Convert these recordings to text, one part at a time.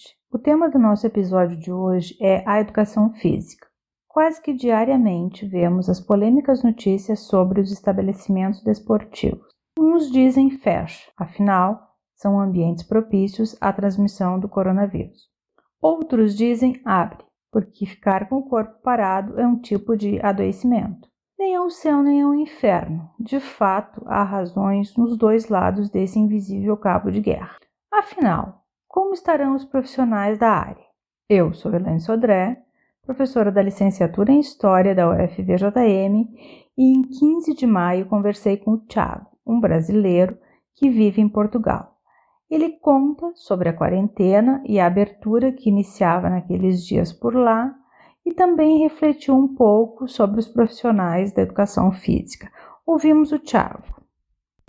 Ouvinte. O tema do nosso episódio de hoje é a educação física. Quase que diariamente vemos as polêmicas notícias sobre os estabelecimentos desportivos. Uns dizem fecha, afinal, são ambientes propícios à transmissão do coronavírus. Outros dizem abre, porque ficar com o corpo parado é um tipo de adoecimento. Nem é o céu nem é o inferno. De fato, há razões nos dois lados desse invisível cabo de guerra. Afinal, como estarão os profissionais da área? Eu sou Helene Sodré, professora da licenciatura em História da UFVJM, e em 15 de maio conversei com o Tiago, um brasileiro que vive em Portugal. Ele conta sobre a quarentena e a abertura que iniciava naqueles dias por lá e também refletiu um pouco sobre os profissionais da educação física. Ouvimos o Tiago.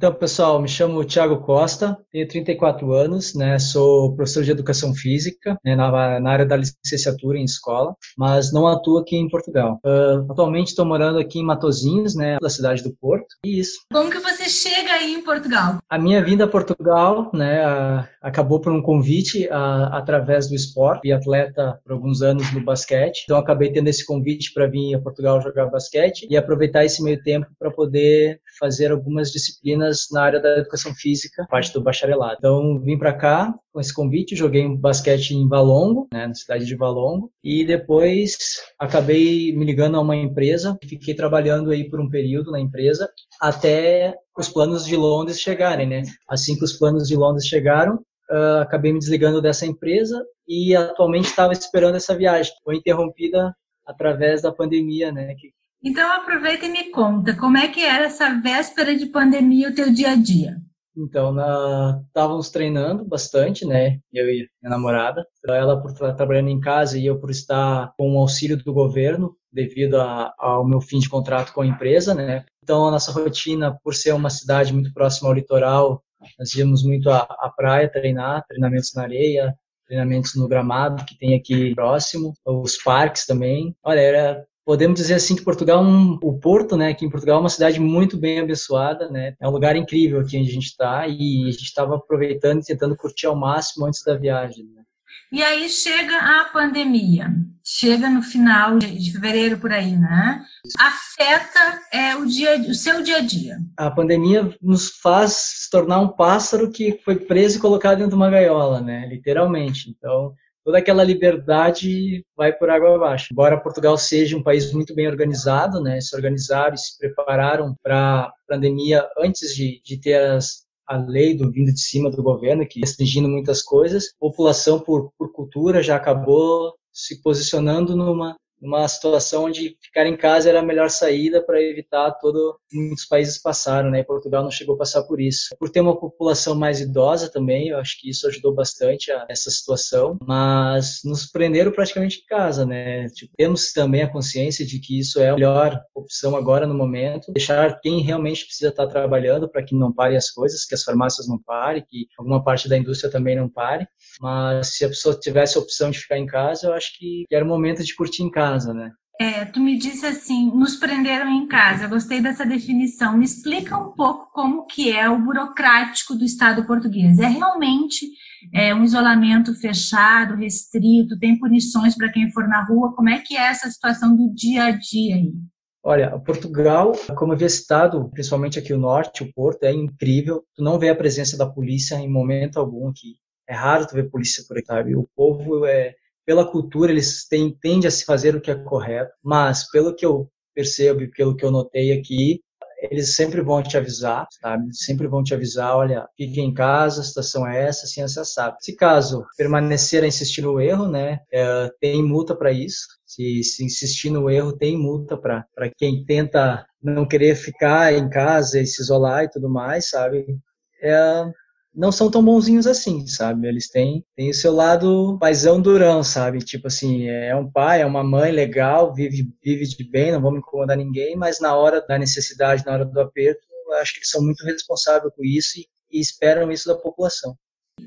Então, pessoal, me chamo Thiago Costa, tenho 34 anos, né, sou professor de educação física né, na, na, área da licenciatura em escola, mas não atuo aqui em Portugal. Uh, atualmente estou morando aqui em Matozinhos, né, da cidade do Porto, e isso. Como que você chega aí em Portugal? A minha vinda a Portugal, né, a, acabou por um convite a, através do esporte, e atleta por alguns anos no basquete, então acabei tendo esse convite para vir a Portugal jogar basquete e aproveitar esse meio tempo para poder fazer algumas disciplinas na área da educação física, parte do bacharelado. Então, vim para cá com esse convite, joguei basquete em Valongo, né, na cidade de Valongo, e depois acabei me ligando a uma empresa, fiquei trabalhando aí por um período na empresa, até os planos de Londres chegarem, né? Assim que os planos de Londres chegaram, uh, acabei me desligando dessa empresa e atualmente estava esperando essa viagem. Foi interrompida através da pandemia, né? Que então aproveita e me conta, como é que era essa véspera de pandemia o teu dia a dia? Então, estávamos treinando bastante, né? Eu e minha namorada. Ela por estar trabalhando em casa e eu por estar com o auxílio do governo devido a, ao meu fim de contrato com a empresa, né? Então, a nossa rotina, por ser uma cidade muito próxima ao litoral, nós íamos muito à, à praia treinar, treinamentos na areia, treinamentos no gramado que tem aqui próximo, os parques também. Olha, era podemos dizer assim que Portugal, um, o Porto, né, aqui em Portugal é uma cidade muito bem abençoada, né, é um lugar incrível aqui onde a gente está e a gente estava aproveitando e tentando curtir ao máximo antes da viagem. Né. E aí chega a pandemia, chega no final de fevereiro por aí, né? Afeta é, o, dia, o seu dia a dia. A pandemia nos faz se tornar um pássaro que foi preso e colocado dentro de uma gaiola, né? Literalmente. Então, toda aquela liberdade vai por água abaixo. Embora Portugal seja um país muito bem organizado, né, se organizaram e se prepararam para a pandemia antes de, de ter as, a lei do vindo de cima do governo, que restringindo muitas coisas, a população por, por cultura já acabou se posicionando numa uma situação onde ficar em casa era a melhor saída para evitar todo muitos países passaram, né? E Portugal não chegou a passar por isso. Por ter uma população mais idosa também, eu acho que isso ajudou bastante a essa situação, mas nos prenderam praticamente em casa, né? Tipo, temos também a consciência de que isso é a melhor opção agora no momento, deixar quem realmente precisa estar trabalhando para que não pare as coisas, que as farmácias não parem, que alguma parte da indústria também não pare, mas se a pessoa tivesse a opção de ficar em casa, eu acho que era o momento de curtir em casa, né? É, tu me disse assim, nos prenderam em casa. Eu gostei dessa definição. Me explica um pouco como que é o burocrático do Estado português. É realmente é, um isolamento fechado, restrito? Tem punições para quem for na rua? Como é que é essa situação do dia a dia aí? Olha, Portugal, como eu havia citado, principalmente aqui o norte, o Porto, é incrível. Tu não vê a presença da polícia em momento algum aqui. É raro tu ver polícia por aqui, sabe? O povo é pela cultura eles têm tende a se fazer o que é correto, mas pelo que eu percebo e pelo que eu notei aqui, eles sempre vão te avisar, sabe? Sempre vão te avisar, olha, fique em casa, a situação é essa, assim, essa sabe. Se caso permanecer a insistir no erro, né, é, tem multa para isso. Se, se, insistir no erro, tem multa para quem tenta não querer ficar em casa e se isolar e tudo mais, sabe? É, não são tão bonzinhos assim, sabe? Eles têm, têm o seu lado paisão durão, sabe? Tipo assim, é um pai, é uma mãe legal, vive, vive de bem, não vamos incomodar ninguém, mas na hora da necessidade, na hora do aperto, acho que eles são muito responsáveis com isso e, e esperam isso da população.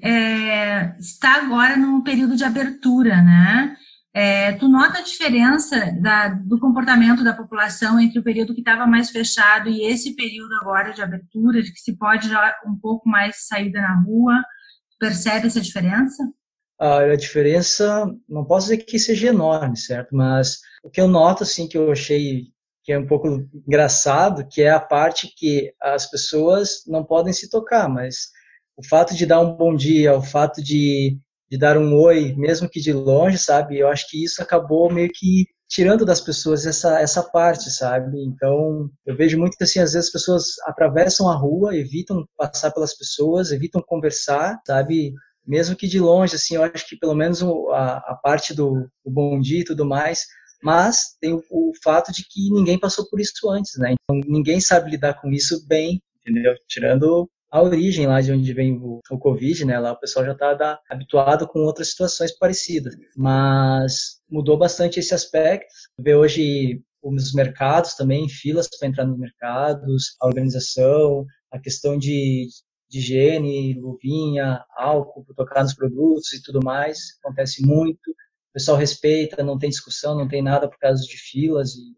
É, está agora num período de abertura, né? É, tu nota a diferença da, do comportamento da população entre o período que estava mais fechado e esse período agora de abertura, de que se pode já um pouco mais saída na rua? Percebe essa diferença? A diferença, não posso dizer que seja enorme, certo? Mas o que eu noto, assim, que eu achei que é um pouco engraçado, que é a parte que as pessoas não podem se tocar, mas o fato de dar um bom dia, o fato de de dar um oi, mesmo que de longe, sabe? Eu acho que isso acabou meio que tirando das pessoas essa, essa parte, sabe? Então, eu vejo muito que, assim, às vezes as pessoas atravessam a rua, evitam passar pelas pessoas, evitam conversar, sabe? Mesmo que de longe, assim, eu acho que pelo menos a, a parte do, do bom dia e tudo mais, mas tem o, o, fato de que ninguém passou por isso antes, né? Então, ninguém sabe lidar com isso bem, entendeu? Tirando a origem lá de onde vem o, o Covid, né? Lá o pessoal já está habituado com outras situações parecidas. Mas mudou bastante esse aspecto. Vê hoje os mercados também, filas para entrar nos mercados, a organização, a questão de, de higiene, luvinha, álcool para tocar nos produtos e tudo mais, acontece muito. O pessoal respeita, não tem discussão, não tem nada por causa de filas e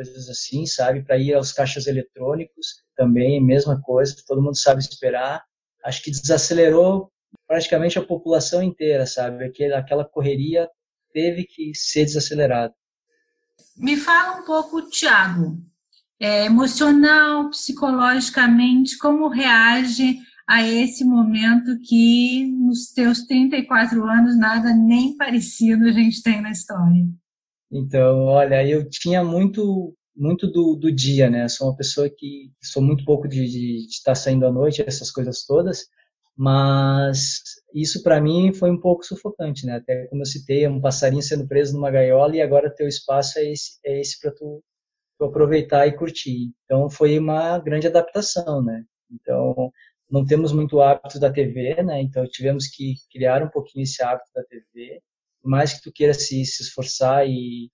coisas assim, sabe? Para ir aos caixas eletrônicos também, mesma coisa, todo mundo sabe esperar. Acho que desacelerou praticamente a população inteira, sabe? Aquela, aquela correria teve que ser desacelerada. Me fala um pouco, Tiago, é, emocional, psicologicamente, como reage a esse momento que nos teus 34 anos nada nem parecido a gente tem na história? Então, olha, eu tinha muito muito do, do dia, né? Sou uma pessoa que sou muito pouco de, de, estar saindo à noite, essas coisas todas, mas isso para mim foi um pouco sufocante, né? Até como eu citei, é um passarinho sendo preso numa gaiola e agora teu espaço é esse, é esse para tu, tu aproveitar e curtir. Então foi uma grande adaptação, né? Então não temos muito hábito da TV, né? Então tivemos que criar um pouquinho esse hábito da TV mais que tu queira se, se esforçar e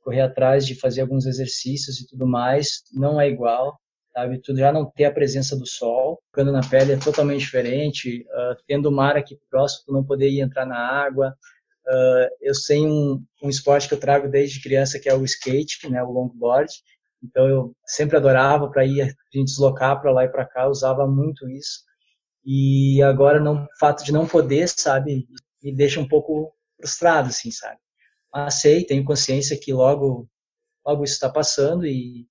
correr atrás de fazer alguns exercícios e tudo mais, não é igual, sabe? Tu já não ter a presença do sol, ficando na pele é totalmente diferente, uh, tendo o mar aqui próximo, tu não poder ir entrar na água. Uh, eu sei um, um esporte que eu trago desde criança, que é o skate, né, o longboard, então eu sempre adorava para ir a deslocar para lá e para cá, usava muito isso. E agora não, o fato de não poder, sabe, me deixa um pouco frustrado, assim, sabe? Mas sei, tenho consciência que logo, logo isso está passando e,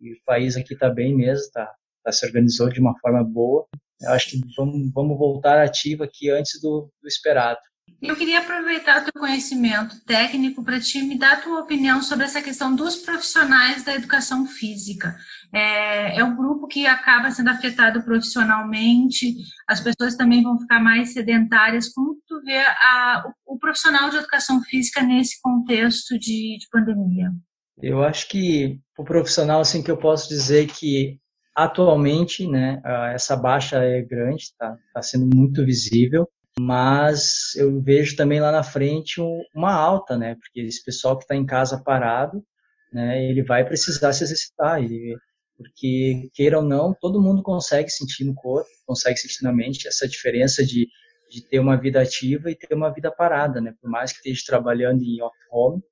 e, o país aqui está bem mesmo, está tá se organizou de uma forma boa. Eu acho que vamos, vamos voltar ativo aqui antes do, do esperado. Eu queria aproveitar o teu conhecimento técnico para te me dar a tua opinião sobre essa questão dos profissionais da educação física. É, é um grupo que acaba sendo afetado profissionalmente, as pessoas também vão ficar mais sedentárias. Como tu vê a, o, o, profissional de educação física nesse contexto de, de pandemia? Eu acho que o profissional, assim, que eu posso dizer que atualmente, né, essa baixa é grande, está tá sendo muito visível mas eu vejo também lá na frente uma alta, né? Porque esse pessoal que está em casa parado, né? Ele vai precisar se exercitar, ele, porque queira ou não, todo mundo consegue sentir no corpo, consegue sentir na mente essa diferença de, de ter uma vida ativa e ter uma vida parada, né? Por mais que esteja trabalhando em off home,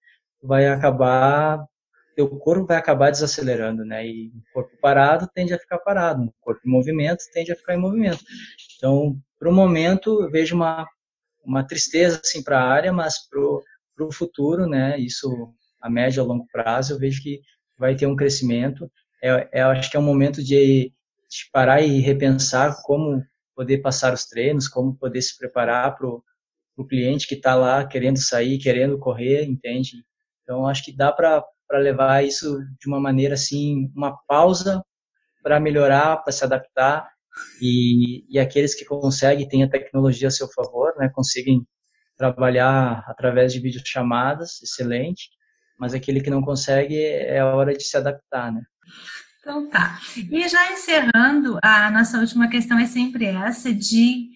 vai acabar teu corpo vai acabar desacelerando, né? E o corpo parado tende a ficar parado, o corpo em movimento tende a ficar em movimento. Então, para o momento, eu vejo uma, uma tristeza assim, para a área, mas para o futuro, né, isso a médio e longo prazo, eu vejo que vai ter um crescimento. É, é, acho que é um momento de, de parar e repensar como poder passar os treinos, como poder se preparar para o cliente que está lá querendo sair, querendo correr, entende? Então, acho que dá para levar isso de uma maneira assim, uma pausa para melhorar, para se adaptar e, e aqueles que conseguem, têm a tecnologia a seu favor, né, conseguem trabalhar através de videochamadas, excelente, mas aquele que não consegue é a hora de se adaptar, né? Então tá. E já encerrando, a nossa última questão é sempre essa de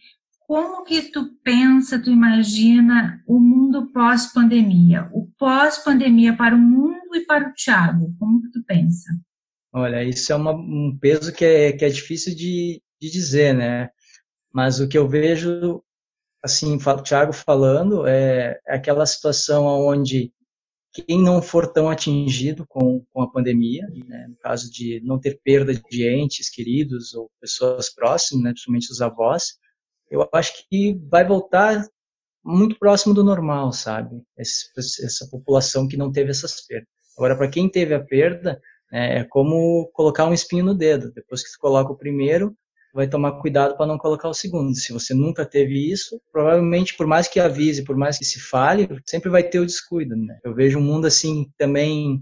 como que tu pensa, tu imagina o mundo pós-pandemia? O pós-pandemia para o mundo e para o Thiago, como que tu pensa? Olha, isso é uma, um peso que é, que é difícil de, de dizer, né? Mas o que eu vejo, assim, o Thiago falando, é, é aquela situação onde quem não for tão atingido com, com a pandemia, né, no caso de não ter perda de entes queridos ou pessoas próximas, né, principalmente os avós, eu acho que vai voltar muito próximo do normal, sabe? Essa, população que não teve essas perdas. Agora, para quem teve a perda, é como colocar um espinho no dedo. Depois que você coloca o primeiro, vai tomar cuidado para não colocar o segundo. Se você nunca teve isso, provavelmente, por mais que avise, por mais que se fale, sempre vai ter o descuido. Né? Eu vejo um mundo assim também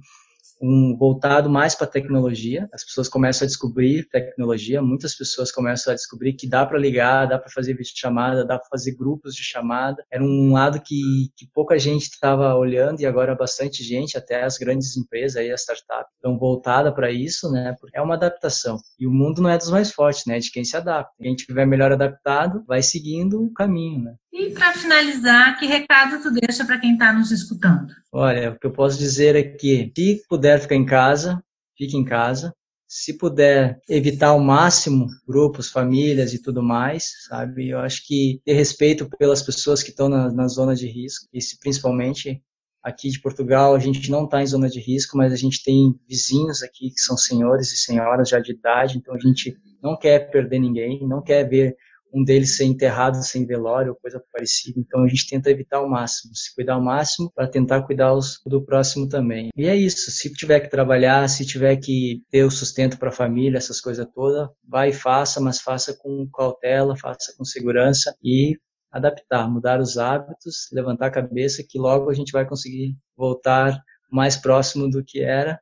um voltado mais para tecnologia. As pessoas começam a descobrir tecnologia, muitas pessoas começam a descobrir que dá para ligar, dá para fazer vídeo chamada, dá para fazer grupos de chamada. Era um lado que, que pouca gente estava olhando e agora bastante gente, até as grandes empresas aí, as startups, estão voltadas para isso, né? Porque é uma adaptação. E o mundo não é dos mais fortes, né? De quem se adapta. Quem estiver melhor adaptado vai seguindo o caminho, né? E para finalizar, que recado tu deixa para quem está nos escutando? Olha, o que eu posso dizer é que se puder ficar em casa, fique em casa. Se puder evitar ao máximo grupos, famílias e tudo mais, sabe? Eu acho que ter respeito pelas pessoas que estão na, na zona de risco, e se, principalmente aqui de Portugal, a gente não está em zona de risco, mas a gente tem vizinhos aqui que são senhores e senhoras já de idade, então a gente não quer perder ninguém, não quer ver um deles ser enterrado sem velório ou coisa parecida. Então a gente tenta evitar ao máximo, se cuidar ao máximo para tentar cuidar os, do próximo também. E é isso, se tiver que trabalhar, se tiver que ter o sustento para a família, essas coisas todas, vai e faça, mas faça com cautela, faça com segurança e adaptar, mudar os hábitos, levantar a cabeça que logo a gente vai conseguir voltar mais próximo do que era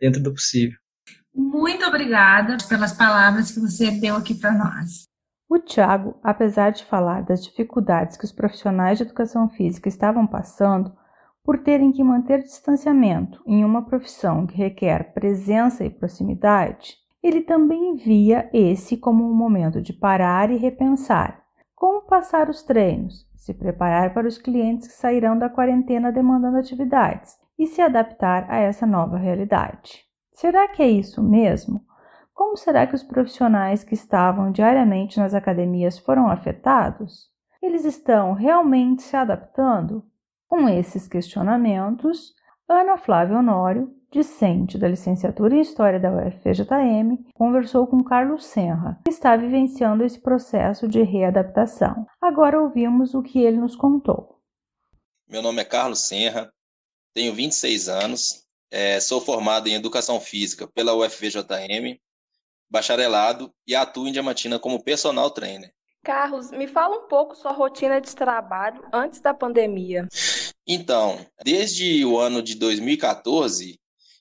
dentro do possível. Muito obrigada pelas palavras que você deu aqui para nós. O Tiago, apesar de falar das dificuldades que os profissionais de educação física estavam passando por terem que manter distanciamento em uma profissão que requer presença e proximidade, ele também via esse como um momento de parar e repensar como passar os treinos, se preparar para os clientes que sairão da quarentena demandando atividades e se adaptar a essa nova realidade. Será que é isso mesmo? Como será que os profissionais que estavam diariamente nas academias foram afetados? Eles estão realmente se adaptando? Com esses questionamentos, Ana Flávia Honório, discente da licenciatura em História da UFJM, conversou com Carlos Senra, que está vivenciando esse processo de readaptação. Agora ouvimos o que ele nos contou. Meu nome é Carlos Senra, tenho 26 anos, é, sou formado em Educação Física pela UFVJM bacharelado e atua em Diamantina como personal trainer. Carlos, me fala um pouco sua rotina de trabalho antes da pandemia. Então, desde o ano de 2014,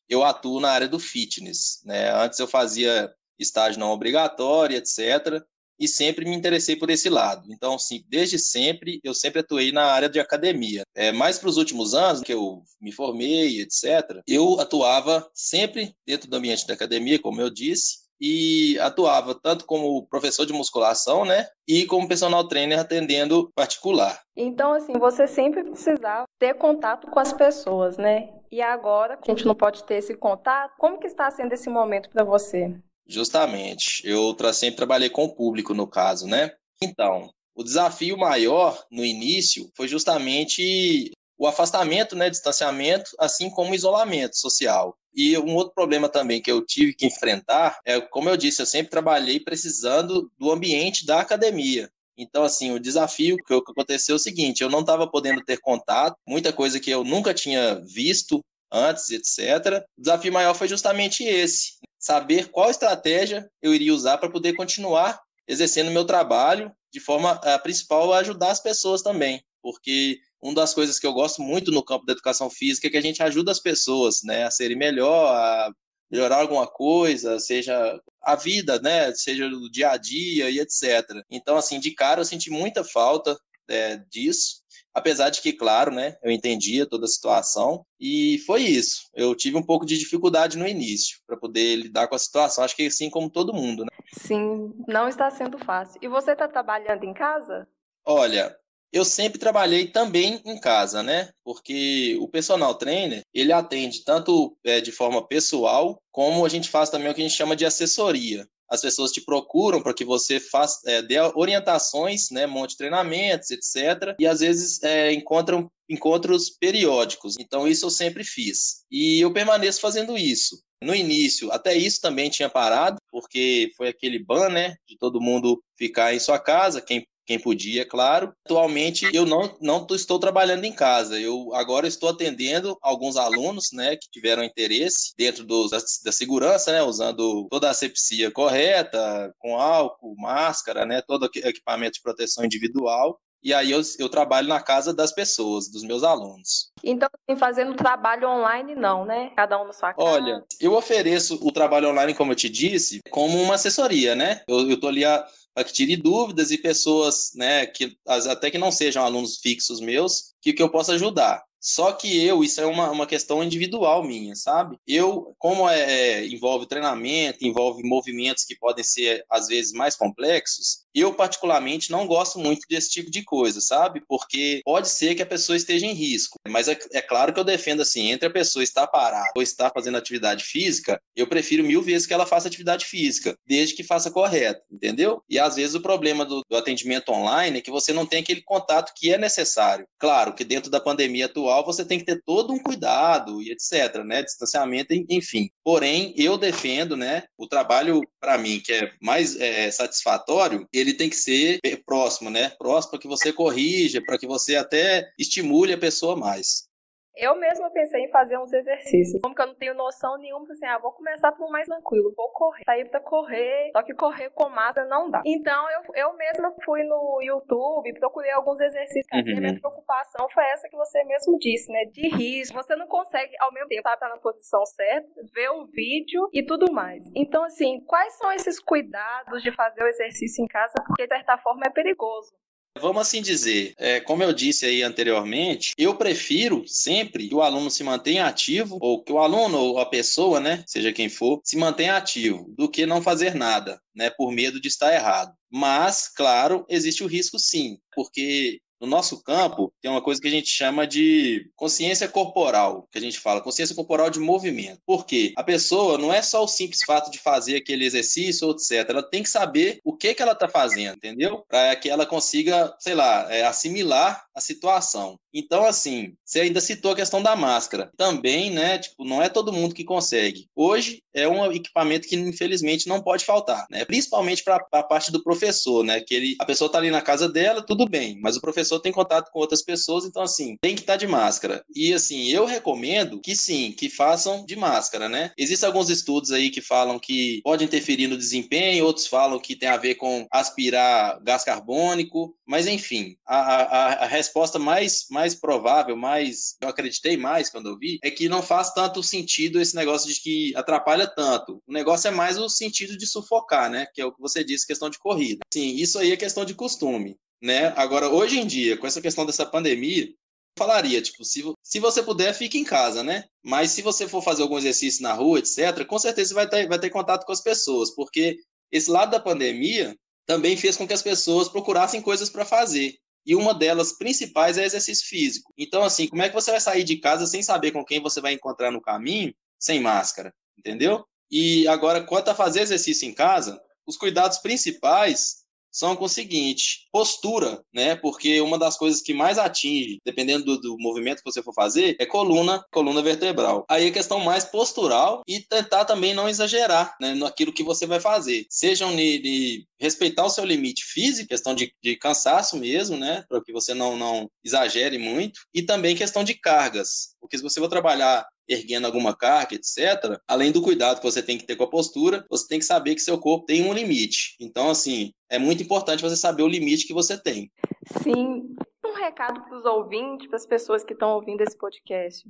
eu atuo na área do fitness. Né? Antes eu fazia estágio não obrigatório, etc. E sempre me interessei por esse lado. Então, sim, desde sempre, eu sempre atuei na área de academia. É, mais para os últimos anos, que eu me formei, etc., eu atuava sempre dentro do ambiente da academia, como eu disse, e atuava tanto como professor de musculação, né, e como personal trainer atendendo particular. Então, assim, você sempre precisava ter contato com as pessoas, né? E agora a gente não pode ter esse contato. Como que está sendo esse momento para você? Justamente. Eu sempre trabalhei com o público no caso, né? Então, o desafio maior no início foi justamente o afastamento, né, distanciamento, assim como o isolamento social. E um outro problema também que eu tive que enfrentar é, como eu disse, eu sempre trabalhei precisando do ambiente da academia. Então, assim, o desafio que aconteceu é o seguinte: eu não estava podendo ter contato, muita coisa que eu nunca tinha visto antes, etc. O desafio maior foi justamente esse: saber qual estratégia eu iria usar para poder continuar exercendo meu trabalho de forma a principal a ajudar as pessoas também, porque uma das coisas que eu gosto muito no campo da educação física é que a gente ajuda as pessoas, né, a serem melhor, a melhorar alguma coisa, seja a vida, né, seja o dia a dia e etc. Então, assim, de cara eu senti muita falta é, disso. Apesar de que, claro, né, eu entendia toda a situação e foi isso. Eu tive um pouco de dificuldade no início para poder lidar com a situação. Acho que assim como todo mundo, né? Sim, não está sendo fácil. E você está trabalhando em casa? Olha, eu sempre trabalhei também em casa, né? Porque o personal trainer, ele atende tanto é, de forma pessoal, como a gente faz também o que a gente chama de assessoria as pessoas te procuram para que você faça, é, dê orientações, né, monte treinamentos, etc. E às vezes é, encontram encontros periódicos. Então isso eu sempre fiz. E eu permaneço fazendo isso. No início, até isso também tinha parado, porque foi aquele ban, né, de todo mundo ficar em sua casa, quem quem podia, claro. Atualmente eu não, não estou trabalhando em casa. Eu agora estou atendendo alguns alunos, né, que tiveram interesse dentro do, da, da, segurança, né, usando toda a asepsia correta, com álcool, máscara, né, todo equipamento de proteção individual. E aí eu, eu trabalho na casa das pessoas, dos meus alunos. Então, assim, fazendo trabalho online não, né? Cada um na sua casa. Olha, eu ofereço o trabalho online, como eu te disse, como uma assessoria, né? Eu, eu tô ali a, para que tire dúvidas e pessoas, né, que até que não sejam alunos fixos meus, que, que eu possa ajudar. Só que eu, isso é uma, uma questão individual minha, sabe? Eu, como é, é, envolve treinamento, envolve movimentos que podem ser, às vezes, mais complexos, eu, particularmente, não gosto muito desse tipo de coisa, sabe? Porque pode ser que a pessoa esteja em risco. Mas é, é claro que eu defendo assim: entre a pessoa estar parada ou estar fazendo atividade física, eu prefiro mil vezes que ela faça atividade física, desde que faça correto, entendeu? E às vezes o problema do, do atendimento online é que você não tem aquele contato que é necessário. Claro que dentro da pandemia atual você tem que ter todo um cuidado e etc, né? Distanciamento, enfim. Porém, eu defendo, né? O trabalho, para mim, que é mais é, satisfatório, ele tem que ser próximo, né? Próximo para que você corrija, para que você até estimule a pessoa mais. Eu mesma pensei em fazer uns exercícios. Como que eu não tenho noção nenhuma, assim, ah, vou começar por mais tranquilo, vou correr. Sair pra correr, só que correr com massa não dá. Então eu, eu mesma fui no YouTube, procurei alguns exercícios. Uhum. A minha preocupação foi essa que você mesmo disse, né? De risco. Você não consegue, ao mesmo tempo, estar na posição certa, ver o vídeo e tudo mais. Então, assim, quais são esses cuidados de fazer o exercício em casa? Porque, de certa forma, é perigoso. Vamos assim dizer, é, como eu disse aí anteriormente, eu prefiro sempre que o aluno se mantenha ativo, ou que o aluno ou a pessoa, né, seja quem for, se mantenha ativo, do que não fazer nada, né, por medo de estar errado. Mas, claro, existe o risco sim, porque no nosso campo, tem uma coisa que a gente chama de consciência corporal, que a gente fala, consciência corporal de movimento. Por quê? A pessoa não é só o simples fato de fazer aquele exercício, etc. Ela tem que saber o que, que ela está fazendo, entendeu? Para que ela consiga, sei lá, é, assimilar a situação. Então, assim, você ainda citou a questão da máscara. Também, né, tipo, não é todo mundo que consegue. Hoje é um equipamento que, infelizmente, não pode faltar, né? Principalmente para a parte do professor, né? Que ele, a pessoa está ali na casa dela, tudo bem, mas o professor tem contato com outras pessoas, então, assim, tem que estar tá de máscara. E, assim, eu recomendo que sim, que façam de máscara, né? Existem alguns estudos aí que falam que pode interferir no desempenho, outros falam que tem a ver com aspirar gás carbônico, mas, enfim, a, a, a resposta mais, mais provável, mais eu acreditei mais quando eu vi, é que não faz tanto sentido esse negócio de que atrapalha tanto. O negócio é mais o sentido de sufocar, né? Que é o que você disse, questão de corrida. Sim, isso aí é questão de costume, né? Agora, hoje em dia, com essa questão dessa pandemia, falaria, tipo, se, se você puder, fique em casa, né? Mas se você for fazer algum exercício na rua, etc., com certeza vai ter, vai ter contato com as pessoas, porque esse lado da pandemia também fez com que as pessoas procurassem coisas para fazer e uma delas principais é exercício físico. Então, assim, como é que você vai sair de casa sem saber com quem você vai encontrar no caminho, sem máscara, entendeu? E agora, quanto a fazer exercício em casa, os cuidados principais são com o seguinte: postura, né? Porque uma das coisas que mais atinge, dependendo do, do, movimento que você for fazer, é coluna, coluna vertebral. Aí a questão mais postural e tentar também não exagerar né, naquilo que você vai fazer. Sejam de, de respeitar o seu limite físico, questão de, de cansaço mesmo, né? Para que você não, não exagere muito, e também questão de cargas. Porque se você for trabalhar erguendo alguma carga, etc., além do cuidado que você tem que ter com a postura, você tem que saber que seu corpo tem um limite. Então, assim, é muito importante você saber o limite que você tem. Sim. Um recado para os ouvintes, para as pessoas que estão ouvindo esse podcast.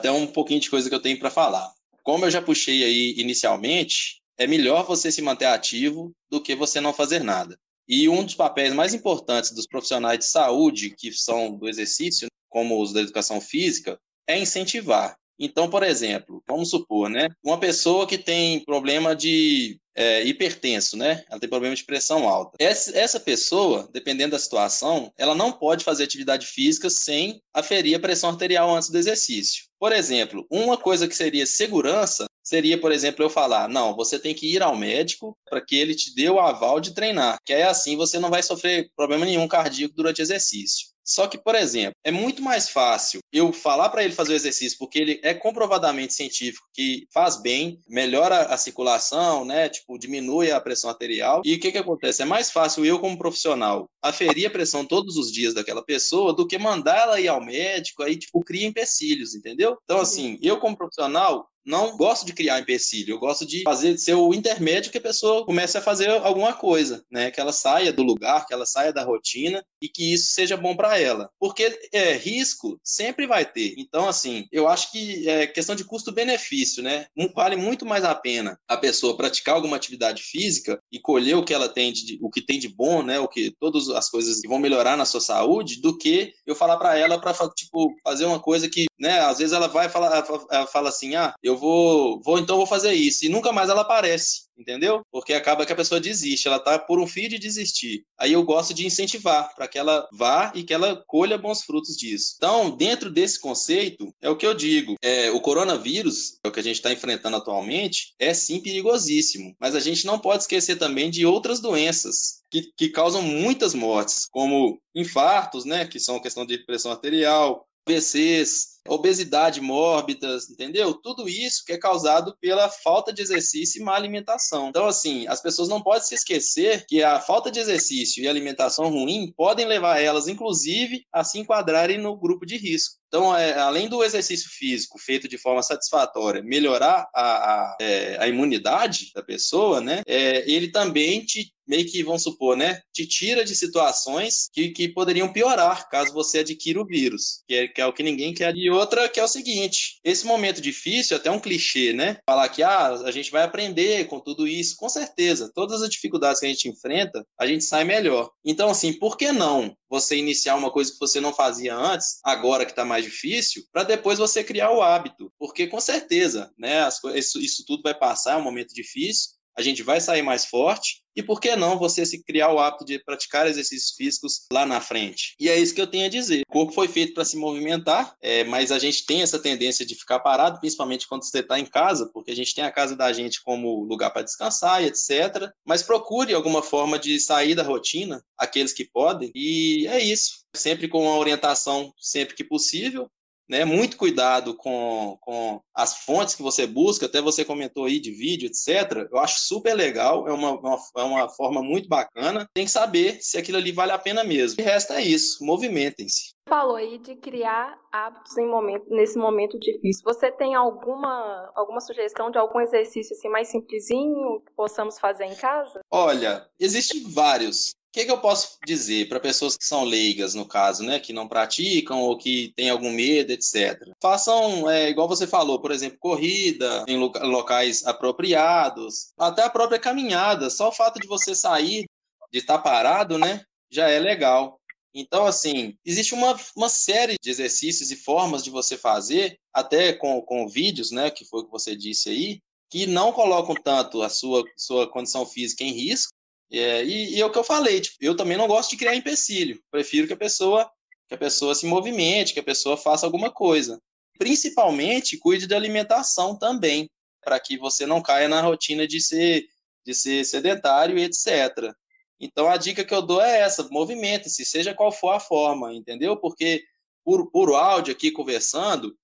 Até um pouquinho de coisa que eu tenho para falar. Como eu já puxei aí inicialmente, é melhor você se manter ativo do que você não fazer nada. E um dos papéis mais importantes dos profissionais de saúde, que são do exercício, como os da educação física, é incentivar. Então, por exemplo, vamos supor, né, uma pessoa que tem problema de é, hipertenso, né? Ela tem problema de pressão alta. Essa, essa, pessoa, dependendo da situação, ela não pode fazer atividade física sem aferir a pressão arterial antes do exercício. Por exemplo, uma coisa que seria segurança seria, por exemplo, eu falar: não, você tem que ir ao médico para que ele te dê o aval de treinar, que é assim você não vai sofrer problema nenhum cardíaco durante o exercício. Só que, por exemplo, é muito mais fácil eu falar para ele fazer o exercício, porque ele é comprovadamente científico que faz bem, melhora a circulação, né? Tipo, diminui a pressão arterial. E o que, que acontece? É mais fácil eu, como profissional, aferir a pressão todos os dias daquela pessoa do que mandar ela ir ao médico, aí, tipo, cria empecilhos, entendeu? Então, assim, eu, como profissional, não gosto de criar empecilho, eu gosto de fazer ser o intermédio que a pessoa comece a fazer alguma coisa, né? Que ela saia do lugar, que ela saia da rotina e que isso seja bom para ela. Porque é, risco sempre vai ter. Então, assim, eu acho que é questão de custo-benefício, né? Vale muito mais a pena a pessoa praticar alguma atividade física e colher o que ela tem de, o que tem de bom, né? O que todas as coisas que vão melhorar na sua saúde, do que eu falar para ela para tipo fazer uma coisa que, né? Às vezes ela vai falar, ela fala assim, ah, eu vou, vou então vou fazer isso. E nunca mais ela aparece entendeu? Porque acaba que a pessoa desiste, ela tá por um fio de desistir. Aí eu gosto de incentivar para que ela vá e que ela colha bons frutos disso. Então, dentro desse conceito, é o que eu digo, é, o coronavírus, é o que a gente está enfrentando atualmente, é sim perigosíssimo, mas a gente não pode esquecer também de outras doenças que, que causam muitas mortes, como infartos, né, que são questão de pressão arterial, AVCs, obesidade mórbida, entendeu? Tudo isso que é causado pela falta de exercício e má alimentação. Então, assim, as pessoas não podem se esquecer que a falta de exercício e alimentação ruim podem levar elas, inclusive, a se enquadrarem no grupo de risco. Então, é, além do exercício físico feito de forma satisfatória, melhorar a, a, é, a imunidade da pessoa, né? É, ele também te meio que, vamos supor, né, te tira de situações que, que poderiam piorar caso você adquira o vírus, que é, que é o que ninguém quer. E outra que é o seguinte, esse momento difícil, até um clichê, né, falar que ah, a gente vai aprender com tudo isso, com certeza, todas as dificuldades que a gente enfrenta, a gente sai melhor. Então, assim, por que não você iniciar uma coisa que você não fazia antes, agora que está mais difícil, para depois você criar o hábito? Porque, com certeza, né, as, isso, isso tudo vai passar, é um momento difícil, a gente vai sair mais forte. E por que não você se criar o hábito de praticar exercícios físicos lá na frente? E é isso que eu tenho a dizer. O corpo foi feito para se movimentar, é, mas a gente tem essa tendência de ficar parado, principalmente quando você está em casa, porque a gente tem a casa da gente como lugar para descansar e etc. Mas procure alguma forma de sair da rotina, aqueles que podem, e é isso. Sempre com a orientação, sempre que possível, né? Muito cuidado com, com as fontes que você busca, até você comentou aí de vídeo, etc. Eu acho super legal, é uma, uma, é uma forma muito bacana. Tem que saber se aquilo ali vale a pena mesmo. E resta é isso, movimentem-se. Falou aí de criar hábitos em momento, nesse momento difícil. Você tem alguma, alguma sugestão de algum exercício assim mais simplesinho que possamos fazer em casa? Olha, existem vários. O que, que, eu posso dizer para pessoas que são leigas, no caso, né, que não praticam ou que têm algum medo, etc. Façam, é, igual você falou, por exemplo, corrida em locais apropriados, até a própria caminhada. Só o fato de você sair, de estar tá parado, né, já é legal. Então, assim, existe uma, uma série de exercícios e formas de você fazer, até com, com vídeos, né, que foi o que você disse aí, que não colocam tanto a sua, sua condição física em risco, é, e, e, é o que eu falei, tipo, eu também não gosto de criar empecilho. Prefiro que a pessoa que a pessoa se movimente, que a pessoa faça alguma coisa. Principalmente cuide da alimentação também, para que você não caia na rotina de ser de ser sedentário e etc. Então a dica que eu dou é essa: movimente-se, seja qual for a forma, entendeu? Porque por, por áudio aqui conversando,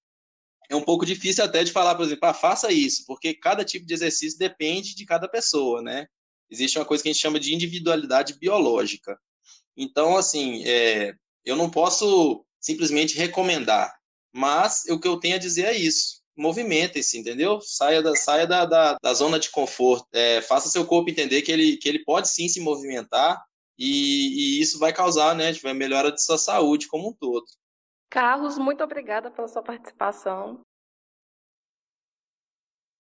é um pouco difícil até de falar, por exemplo, ah, faça isso, porque cada tipo de exercício depende de cada pessoa, né? Existe uma coisa que a gente chama de individualidade biológica. Então, assim, é, eu não posso simplesmente recomendar, mas o que eu tenho a dizer é isso. Movimentem-se, entendeu? Saia da, saia da, da, da zona de conforto. É, faça seu corpo entender que ele, que ele pode sim se movimentar e, e isso vai causar, né, vai melhora de sua saúde como um todo. Carlos, muito obrigada pela sua participação.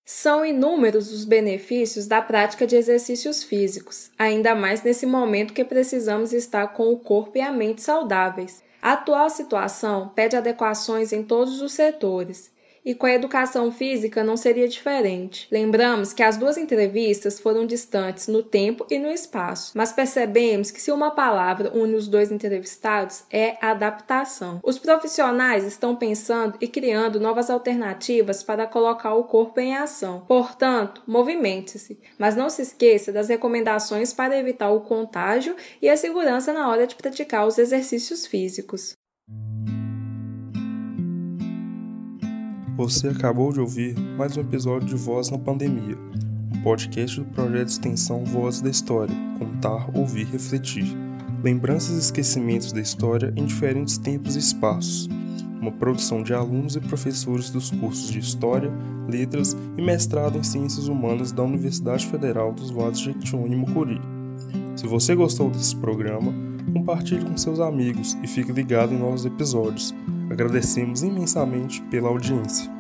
São inúmeros os benefícios da prática de exercícios físicos, ainda mais nesse momento que precisamos estar com o corpo e a mente saudáveis. A atual situação pede adequações em todos os setores, e com a educação física não seria diferente. Lembramos que as duas entrevistas foram distantes no tempo e no espaço, mas percebemos que se uma palavra une os dois entrevistados é adaptação. Os profissionais estão pensando e criando novas alternativas para colocar o corpo em ação. Portanto, movimente-se, mas não se esqueça das recomendações para evitar o contágio e a segurança na hora de praticar os exercícios físicos. Você acabou de ouvir mais um episódio de Voz na Pandemia, um podcast do projeto de extensão Voz da História Contar, Ouvir, Refletir. Lembranças e esquecimentos da história em diferentes tempos e espaços. Uma produção de alunos e professores dos cursos de História, Letras e Mestrado em Ciências Humanas da Universidade Federal dos Vales de Jequitinhonha e Mucuri. Se você gostou desse programa, compartilhe com seus amigos e fique ligado em novos episódios. Agradecemos imensamente pela audiência.